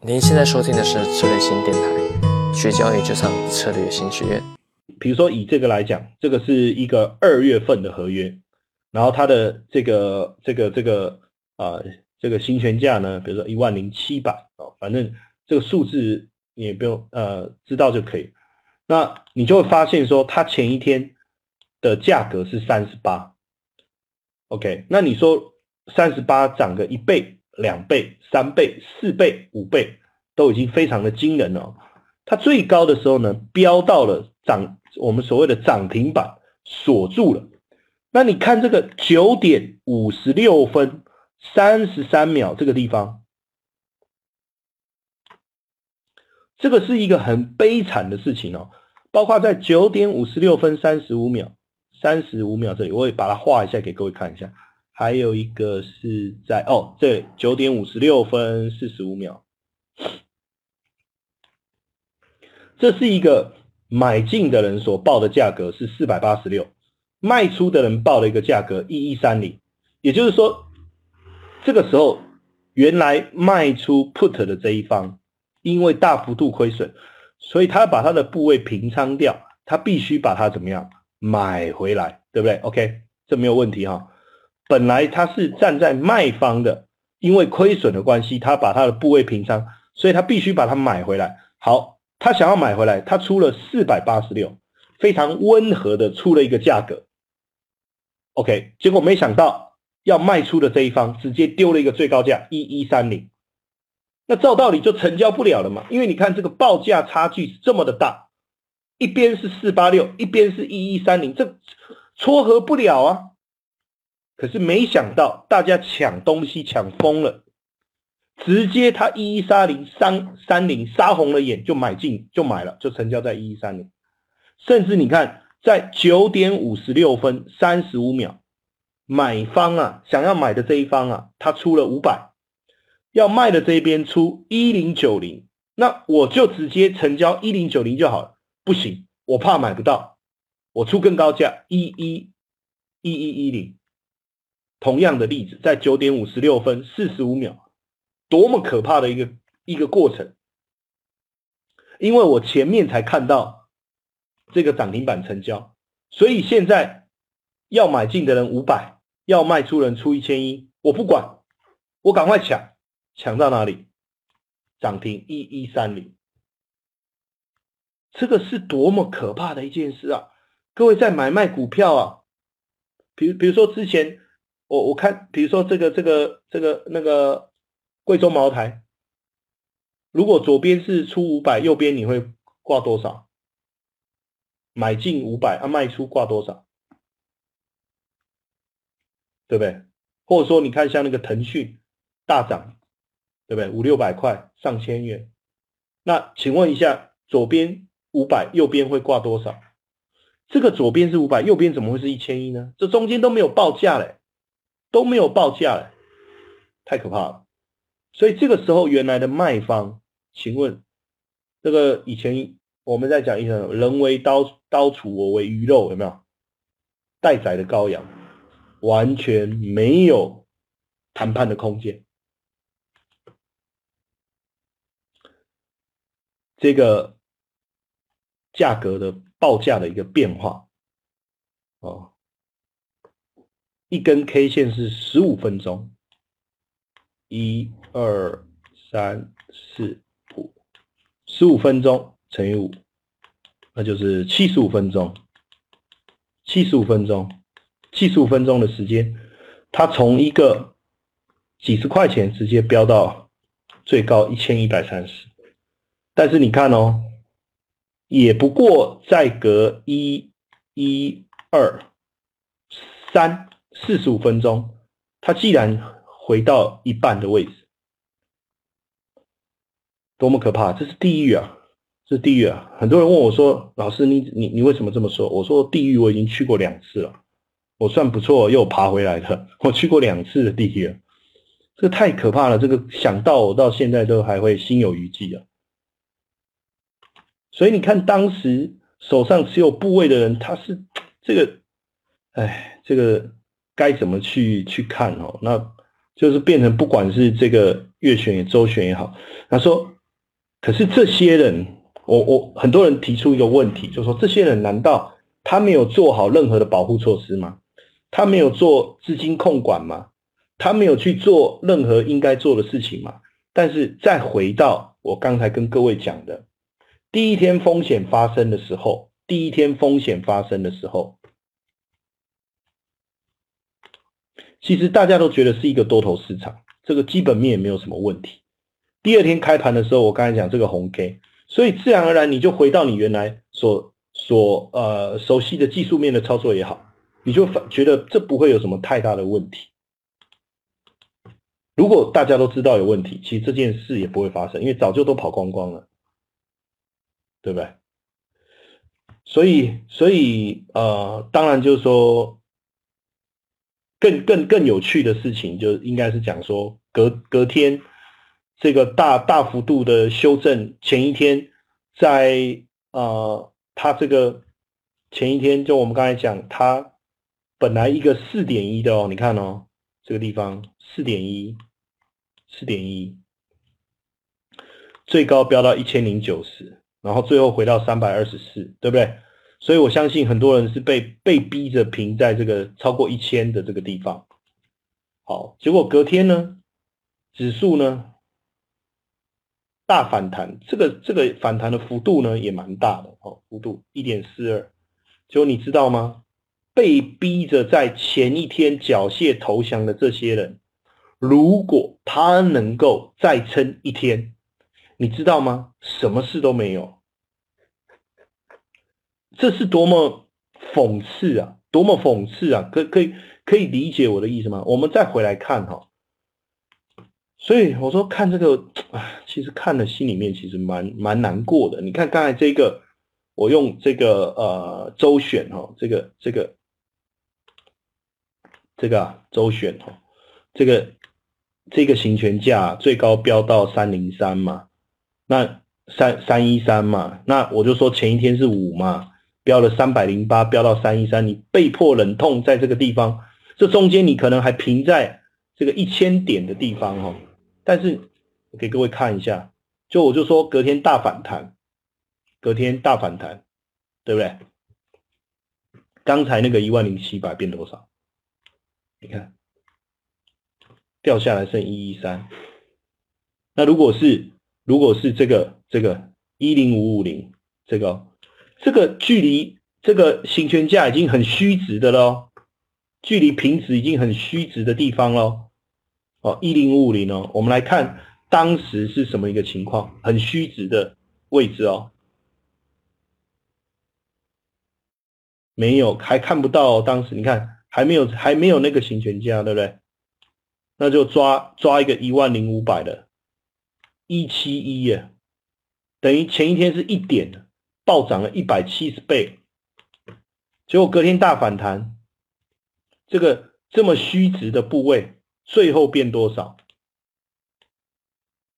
您现在收听的是策略新电台，学交易就上策略新学院。比如说以这个来讲，这个是一个二月份的合约，然后它的这个这个这个啊这个行权价呢，比如说一万零七百哦，反正这个数字你也不用呃知道就可以。那你就会发现说，它前一天的价格是三十八，OK，那你说三十八涨个一倍。两倍、三倍、四倍、五倍，都已经非常的惊人了。它最高的时候呢，飙到了涨，我们所谓的涨停板锁住了。那你看这个九点五十六分三十三秒这个地方，这个是一个很悲惨的事情哦。包括在九点五十六分三十五秒、三十五秒这里，我也把它画一下给各位看一下。还有一个是在哦，这九点五十六分四十五秒，这是一个买进的人所报的价格是四百八十六，卖出的人报了一个价格一一三零，也就是说，这个时候原来卖出 put 的这一方，因为大幅度亏损，所以他把他的部位平仓掉，他必须把它怎么样买回来，对不对？OK，这没有问题哈。本来他是站在卖方的，因为亏损的关系，他把他的部位平仓，所以他必须把它买回来。好，他想要买回来，他出了四百八十六，非常温和的出了一个价格。OK，结果没想到要卖出的这一方直接丢了一个最高价一一三零，那照道理就成交不了了嘛？因为你看这个报价差距这么的大，一边是四八六，一边是一一三零，这撮合不了啊。可是没想到，大家抢东西抢疯了，直接他一一三零三三零杀红了眼就买进就买了，就成交在一一三零。甚至你看，在九点五十六分三十五秒，买方啊想要买的这一方啊，他出了五百，要卖的这一边出一零九零，那我就直接成交一零九零就好了。不行，我怕买不到，我出更高价一一一一一零。同样的例子，在九点五十六分四十五秒，多么可怕的一个一个过程！因为我前面才看到这个涨停板成交，所以现在要买进的人五百，要卖出人出一千一，我不管，我赶快抢，抢到哪里？涨停一一三零，这个是多么可怕的一件事啊！各位在买卖股票啊，比如比如说之前。我我看，比如说这个这个这个那个贵州茅台，如果左边是出五百，右边你会挂多少？买进五百，啊卖出挂多少？对不对？或者说你看像那个腾讯大涨，对不对？五六百块，上千元，那请问一下，左边五百，右边会挂多少？这个左边是五百，右边怎么会是一千一呢？这中间都没有报价嘞。都没有报价，太可怕了。所以这个时候，原来的卖方，请问，这个以前我们在讲一种人为刀刀俎，我为鱼肉，有没有？待宰的羔羊，完全没有谈判的空间。这个价格的报价的一个变化，哦。一根 K 线是十五分钟，一二三四五，十五分钟乘以五，那就是七十五分钟。七十五分钟，七十五分钟的时间，它从一个几十块钱直接飙到最高一千一百三十。但是你看哦，也不过再隔一、一、二、三。四十五分钟，它既然回到一半的位置，多么可怕！这是地狱啊，这是地狱啊！很多人问我说：“老师，你你你为什么这么说？”我说：“地狱我已经去过两次了，我算不错，又爬回来的。我去过两次的地狱，这太可怕了。这个想到我到现在都还会心有余悸啊。所以你看，当时手上持有部位的人，他是这个，哎，这个。该怎么去去看哦？那就是变成不管是这个月选也周选也好，他说，可是这些人，我我很多人提出一个问题，就说这些人难道他没有做好任何的保护措施吗？他没有做资金控管吗？他没有去做任何应该做的事情吗？但是再回到我刚才跟各位讲的，第一天风险发生的时候，第一天风险发生的时候，其实大家都觉得是一个多头市场，这个基本面也没有什么问题。第二天开盘的时候，我刚才讲这个红 K，所以自然而然你就回到你原来所所呃熟悉的技术面的操作也好，你就觉得这不会有什么太大的问题。如果大家都知道有问题，其实这件事也不会发生，因为早就都跑光光了，对不对？所以，所以，呃，当然就是说，更更更有趣的事情，就应该是讲说，隔隔天这个大大幅度的修正，前一天在呃，它这个前一天就我们刚才讲，它本来一个四点一的哦，你看哦，这个地方四点一。四点一，最高飙到一千零九十，然后最后回到三百二十四，对不对？所以我相信很多人是被被逼着平在这个超过一千的这个地方。好，结果隔天呢，指数呢大反弹，这个这个反弹的幅度呢也蛮大的哦，幅度一点四二。结果你知道吗？被逼着在前一天缴械投降的这些人。如果他能够再撑一天，你知道吗？什么事都没有，这是多么讽刺啊！多么讽刺啊！可可以可以理解我的意思吗？我们再回来看哈，所以我说看这个啊，其实看了心里面其实蛮蛮难过的。你看刚才这个，我用这个呃周选哈，这个这个这个啊周选哈，这个。这个行权价最高飙到三零三嘛，那三三一三嘛，那我就说前一天是五嘛，飙了三百零八，飙到三一三，你被迫忍痛在这个地方，这中间你可能还平在这个一千点的地方哈，但是给各位看一下，就我就说隔天大反弹，隔天大反弹，对不对？刚才那个一万零七百变多少？你看。掉下来剩一一三，那如果是如果是这个这个一零五五零这个这个距离这个行权价已经很虚值的喽，距离平值已经很虚值的地方喽，哦一零五五零哦，我们来看当时是什么一个情况，很虚值的位置哦，没有还看不到，当时你看还没有还没有那个行权价，对不对？那就抓抓一个一万零五百的，一七一耶，等于前一天是一点的。暴涨了一百七十倍，结果隔天大反弹，这个这么虚值的部位，最后变多少？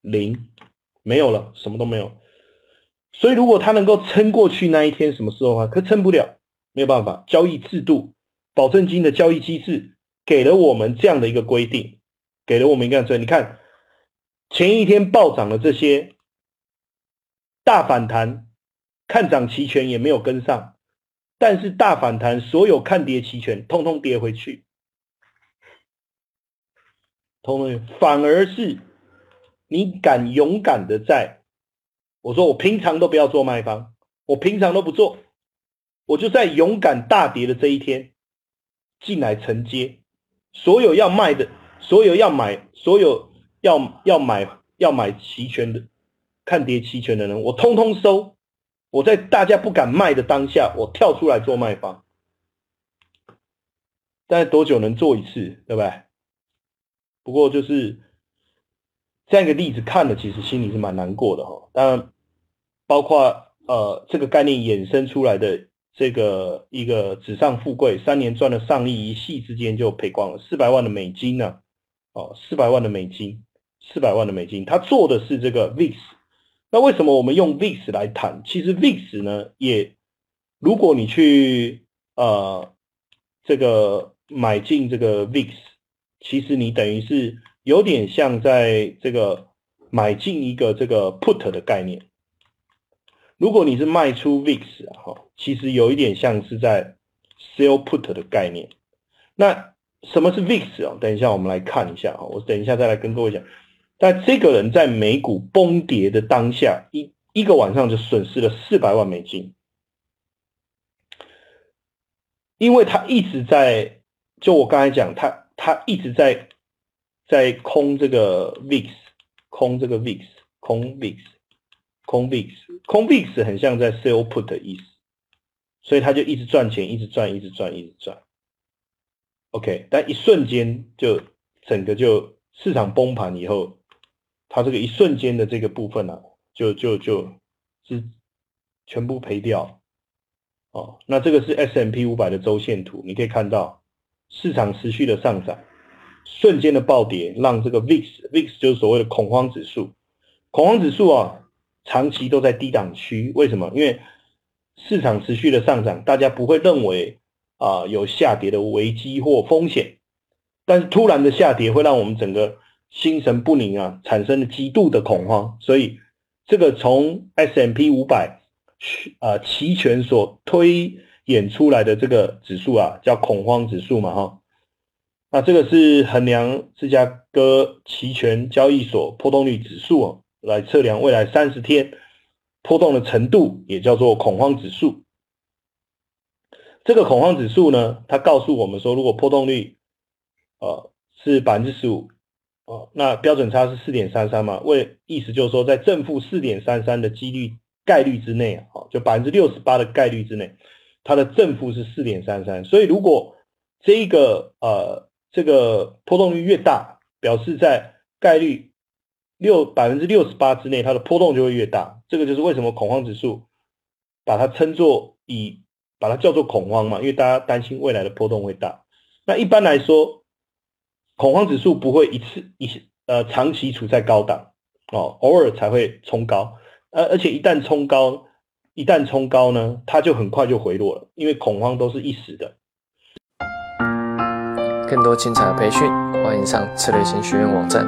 零，没有了，什么都没有。所以如果它能够撑过去那一天，什么时候啊？可撑不了，没有办法，交易制度、保证金的交易机制给了我们这样的一个规定。给了我们一个所以你看前一天暴涨的这些大反弹，看涨期权也没有跟上，但是大反弹所有看跌期权通通跌回去，通通反而是你敢勇敢的在，我说我平常都不要做卖方，我平常都不做，我就在勇敢大跌的这一天进来承接所有要卖的。所有要买、所有要要买、要买期权的、看跌期权的人，我通通收。我在大家不敢卖的当下，我跳出来做卖方。但是多久能做一次，对不对？不过就是这样一个例子看了，其实心里是蛮难过的哈。当然，包括呃这个概念衍生出来的。这个一个纸上富贵，三年赚了上亿，一夕之间就赔光了四百万的美金呢。哦，四百万的美金，四百万的美金，他做的是这个 VIX。那为什么我们用 VIX 来谈？其实 VIX 呢，也如果你去呃这个买进这个 VIX，其实你等于是有点像在这个买进一个这个 put 的概念。如果你是卖出 VIX 啊，哈，其实有一点像是在 sell put 的概念。那什么是 VIX 啊？等一下我们来看一下啊，我等一下再来跟各位讲。但这个人在美股崩跌的当下，一一个晚上就损失了四百万美金，因为他一直在，就我刚才讲，他他一直在在空这个 VIX，空这个 VIX，空 VIX，空 VIX，空 VIX 很像在 sell put 的意思，所以他就一直赚钱，一直赚，一直赚，一直赚。OK，但一瞬间就整个就市场崩盘以后。它这个一瞬间的这个部分呢，就就就是全部赔掉，哦，那这个是 S M P 五百的周线图，你可以看到市场持续的上涨，瞬间的暴跌让这个 VIX VIX 就是所谓的恐慌指数，恐慌指数啊，长期都在低档区，为什么？因为市场持续的上涨，大家不会认为啊有下跌的危机或风险，但是突然的下跌会让我们整个。心神不宁啊，产生了极度的恐慌，所以这个从 S M P 五百啊期权所推演出来的这个指数啊，叫恐慌指数嘛哈。那这个是衡量芝加哥期权交易所波动率指数啊，来测量未来三十天波动的程度，也叫做恐慌指数。这个恐慌指数呢，它告诉我们说，如果波动率呃是百分之十五。哦，那标准差是四点三三嘛？为意思就是说，在正负四点三三的几率概率之内啊，就百分之六十八的概率之内，它的正负是四点三三。所以如果这个呃这个波动率越大，表示在概率六百分之六十八之内，它的波动就会越大。这个就是为什么恐慌指数把它称作以把它叫做恐慌嘛，因为大家担心未来的波动会大。那一般来说。恐慌指数不会一次一呃长期处在高档哦，偶尔才会冲高，而而且一旦冲高，一旦冲高呢，它就很快就回落了，因为恐慌都是一时的。更多精彩的培训，欢迎上策略型学院网站。